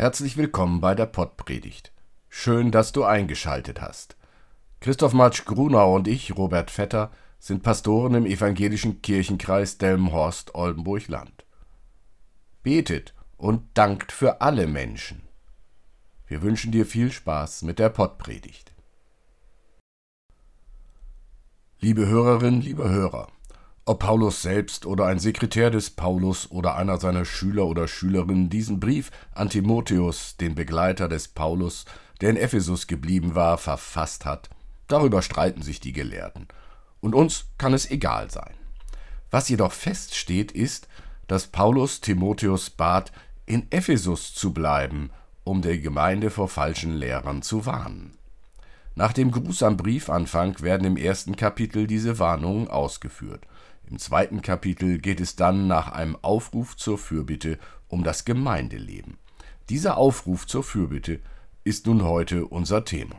Herzlich willkommen bei der Pottpredigt. Schön, dass du eingeschaltet hast. Christoph Matsch Grunau und ich, Robert Vetter, sind Pastoren im evangelischen Kirchenkreis Delmenhorst-Oldenburg-Land. Betet und dankt für alle Menschen. Wir wünschen dir viel Spaß mit der Pottpredigt. Liebe Hörerinnen, liebe Hörer, ob Paulus selbst oder ein Sekretär des Paulus oder einer seiner Schüler oder Schülerinnen diesen Brief an Timotheus, den Begleiter des Paulus, der in Ephesus geblieben war, verfasst hat, darüber streiten sich die Gelehrten. Und uns kann es egal sein. Was jedoch feststeht, ist, dass Paulus Timotheus bat, in Ephesus zu bleiben, um der Gemeinde vor falschen Lehrern zu warnen. Nach dem Gruß am Briefanfang werden im ersten Kapitel diese Warnungen ausgeführt. Im zweiten Kapitel geht es dann nach einem Aufruf zur Fürbitte um das Gemeindeleben. Dieser Aufruf zur Fürbitte ist nun heute unser Thema.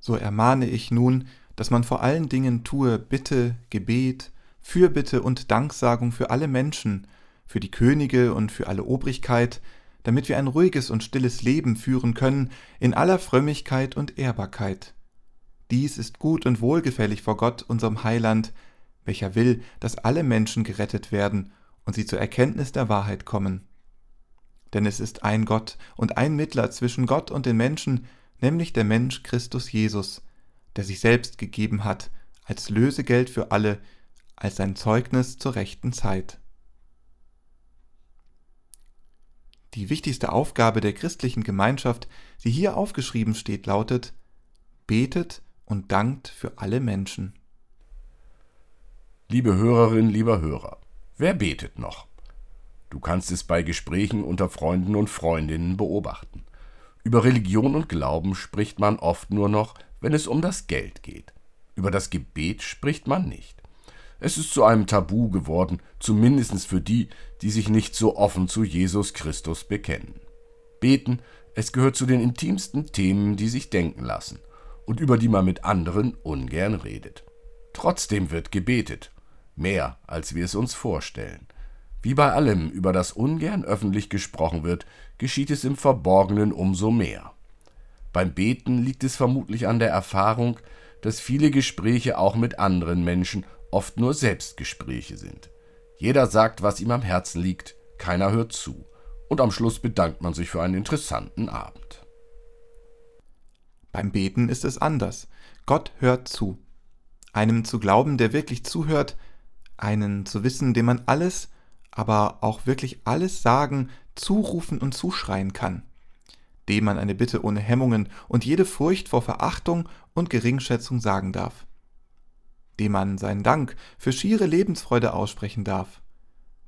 So ermahne ich nun, dass man vor allen Dingen tue Bitte, Gebet, Fürbitte und Danksagung für alle Menschen, für die Könige und für alle Obrigkeit, damit wir ein ruhiges und stilles Leben führen können in aller Frömmigkeit und Ehrbarkeit. Dies ist gut und wohlgefällig vor Gott, unserem Heiland, welcher will, dass alle Menschen gerettet werden und sie zur Erkenntnis der Wahrheit kommen. Denn es ist ein Gott und ein Mittler zwischen Gott und den Menschen, nämlich der Mensch Christus Jesus, der sich selbst gegeben hat, als Lösegeld für alle, als sein Zeugnis zur rechten Zeit. Die wichtigste Aufgabe der christlichen Gemeinschaft, die hier aufgeschrieben steht, lautet Betet und dankt für alle Menschen. Liebe Hörerin, lieber Hörer, wer betet noch? Du kannst es bei Gesprächen unter Freunden und Freundinnen beobachten. Über Religion und Glauben spricht man oft nur noch, wenn es um das Geld geht. Über das Gebet spricht man nicht. Es ist zu einem Tabu geworden, zumindest für die, die sich nicht so offen zu Jesus Christus bekennen. Beten, es gehört zu den intimsten Themen, die sich denken lassen und über die man mit anderen ungern redet. Trotzdem wird gebetet, mehr als wir es uns vorstellen. Wie bei allem, über das ungern öffentlich gesprochen wird, geschieht es im Verborgenen umso mehr. Beim Beten liegt es vermutlich an der Erfahrung, dass viele Gespräche auch mit anderen Menschen oft nur Selbstgespräche sind. Jeder sagt, was ihm am Herzen liegt, keiner hört zu, und am Schluss bedankt man sich für einen interessanten Abend. Beim Beten ist es anders. Gott hört zu. Einem zu glauben, der wirklich zuhört, einen zu wissen, dem man alles, aber auch wirklich alles sagen, zurufen und zuschreien kann, dem man eine Bitte ohne Hemmungen und jede Furcht vor Verachtung und Geringschätzung sagen darf, dem man seinen Dank für schiere Lebensfreude aussprechen darf,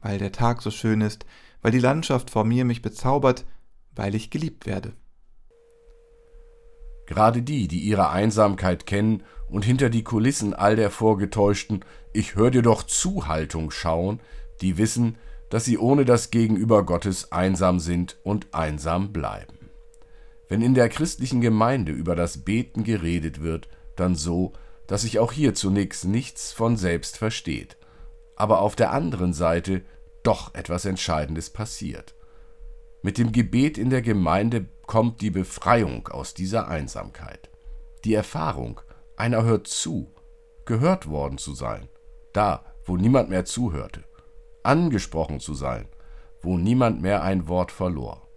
weil der Tag so schön ist, weil die Landschaft vor mir mich bezaubert, weil ich geliebt werde. Gerade die, die ihre Einsamkeit kennen und hinter die Kulissen all der vorgetäuschten Ich hör dir doch zu Haltung schauen, die wissen, dass sie ohne das Gegenüber Gottes einsam sind und einsam bleiben. Wenn in der christlichen Gemeinde über das Beten geredet wird, dann so, dass sich auch hier zunächst nichts von selbst versteht, aber auf der anderen Seite doch etwas Entscheidendes passiert. Mit dem Gebet in der Gemeinde kommt die Befreiung aus dieser Einsamkeit. Die Erfahrung, einer hört zu, gehört worden zu sein, da, wo niemand mehr zuhörte, angesprochen zu sein, wo niemand mehr ein Wort verlor.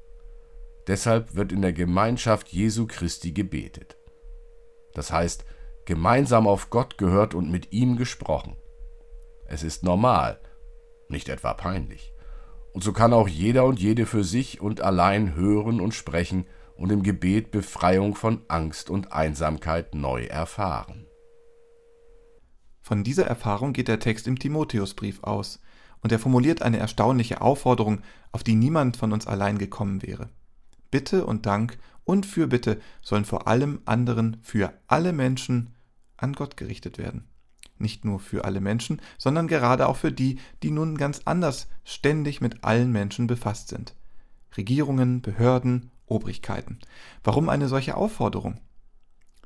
Deshalb wird in der Gemeinschaft Jesu Christi gebetet. Das heißt, gemeinsam auf Gott gehört und mit ihm gesprochen. Es ist normal, nicht etwa peinlich. Und so kann auch jeder und jede für sich und allein hören und sprechen und im Gebet Befreiung von Angst und Einsamkeit neu erfahren. Von dieser Erfahrung geht der Text im Timotheusbrief aus, und er formuliert eine erstaunliche Aufforderung, auf die niemand von uns allein gekommen wäre. Bitte und Dank und Fürbitte sollen vor allem anderen für alle Menschen an Gott gerichtet werden nicht nur für alle Menschen, sondern gerade auch für die, die nun ganz anders ständig mit allen Menschen befasst sind. Regierungen, Behörden, Obrigkeiten. Warum eine solche Aufforderung?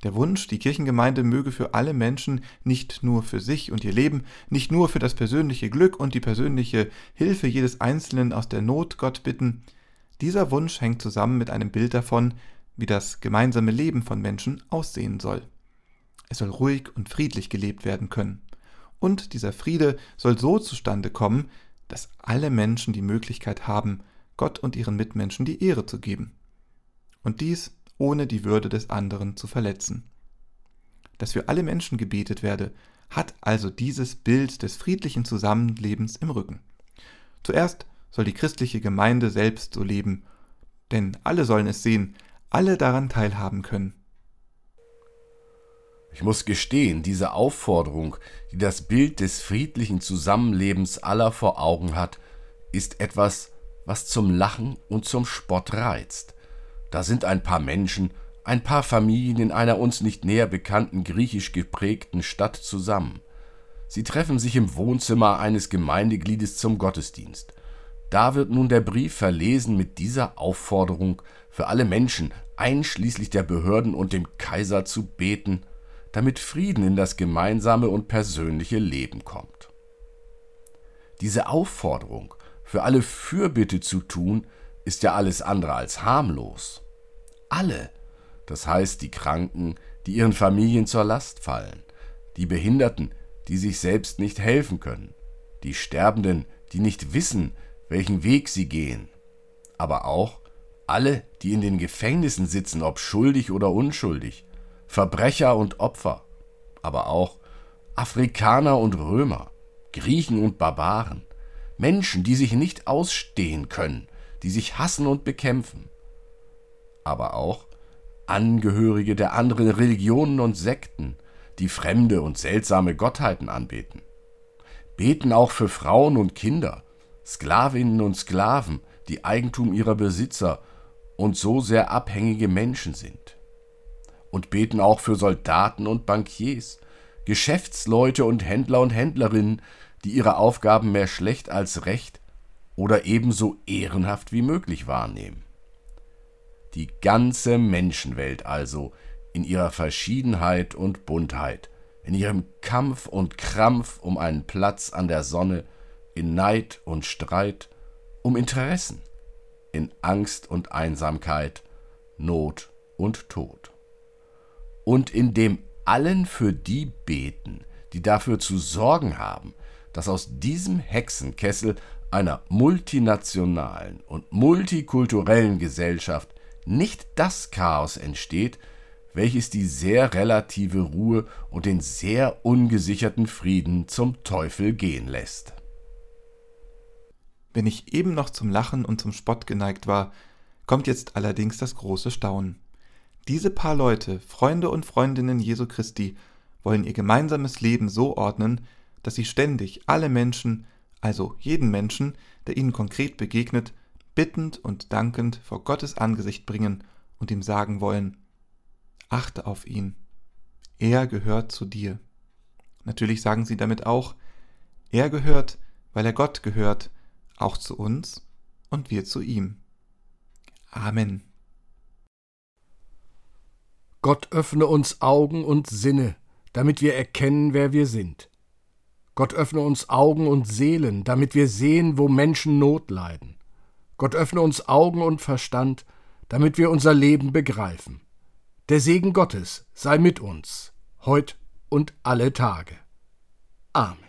Der Wunsch, die Kirchengemeinde möge für alle Menschen nicht nur für sich und ihr Leben, nicht nur für das persönliche Glück und die persönliche Hilfe jedes Einzelnen aus der Not Gott bitten, Dieser Wunsch hängt zusammen mit einem Bild davon, wie das gemeinsame Leben von Menschen aussehen soll. Es soll ruhig und friedlich gelebt werden können. Und dieser Friede soll so zustande kommen, dass alle Menschen die Möglichkeit haben, Gott und ihren Mitmenschen die Ehre zu geben. Und dies ohne die Würde des anderen zu verletzen. Dass für alle Menschen gebetet werde, hat also dieses Bild des friedlichen Zusammenlebens im Rücken. Zuerst soll die christliche Gemeinde selbst so leben, denn alle sollen es sehen, alle daran teilhaben können. Ich muss gestehen, diese Aufforderung, die das Bild des friedlichen Zusammenlebens aller vor Augen hat, ist etwas, was zum Lachen und zum Spott reizt. Da sind ein paar Menschen, ein paar Familien in einer uns nicht näher bekannten griechisch geprägten Stadt zusammen. Sie treffen sich im Wohnzimmer eines Gemeindegliedes zum Gottesdienst. Da wird nun der Brief verlesen mit dieser Aufforderung, für alle Menschen, einschließlich der Behörden und dem Kaiser, zu beten, damit Frieden in das gemeinsame und persönliche Leben kommt. Diese Aufforderung, für alle Fürbitte zu tun, ist ja alles andere als harmlos. Alle, das heißt die Kranken, die ihren Familien zur Last fallen, die Behinderten, die sich selbst nicht helfen können, die Sterbenden, die nicht wissen, welchen Weg sie gehen, aber auch alle, die in den Gefängnissen sitzen, ob schuldig oder unschuldig, Verbrecher und Opfer, aber auch Afrikaner und Römer, Griechen und Barbaren, Menschen, die sich nicht ausstehen können, die sich hassen und bekämpfen, aber auch Angehörige der anderen Religionen und Sekten, die fremde und seltsame Gottheiten anbeten. Beten auch für Frauen und Kinder, Sklavinnen und Sklaven, die Eigentum ihrer Besitzer und so sehr abhängige Menschen sind und beten auch für Soldaten und Bankiers, Geschäftsleute und Händler und Händlerinnen, die ihre Aufgaben mehr schlecht als recht oder ebenso ehrenhaft wie möglich wahrnehmen. Die ganze Menschenwelt also in ihrer Verschiedenheit und Buntheit, in ihrem Kampf und Krampf um einen Platz an der Sonne, in Neid und Streit, um Interessen, in Angst und Einsamkeit, Not und Tod und indem allen für die beten, die dafür zu sorgen haben, dass aus diesem Hexenkessel einer multinationalen und multikulturellen Gesellschaft nicht das Chaos entsteht, welches die sehr relative Ruhe und den sehr ungesicherten Frieden zum Teufel gehen lässt. Wenn ich eben noch zum Lachen und zum Spott geneigt war, kommt jetzt allerdings das große Staunen. Diese paar Leute, Freunde und Freundinnen Jesu Christi, wollen ihr gemeinsames Leben so ordnen, dass sie ständig alle Menschen, also jeden Menschen, der ihnen konkret begegnet, bittend und dankend vor Gottes Angesicht bringen und ihm sagen wollen, achte auf ihn, er gehört zu dir. Natürlich sagen sie damit auch, er gehört, weil er Gott gehört, auch zu uns und wir zu ihm. Amen. Gott öffne uns Augen und Sinne, damit wir erkennen, wer wir sind. Gott öffne uns Augen und Seelen, damit wir sehen, wo Menschen Not leiden. Gott öffne uns Augen und Verstand, damit wir unser Leben begreifen. Der Segen Gottes sei mit uns, heut und alle Tage. Amen.